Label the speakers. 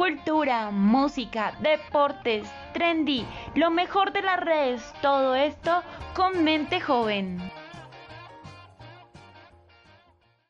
Speaker 1: cultura, música, deportes, trendy, lo mejor de las redes, todo esto con mente joven.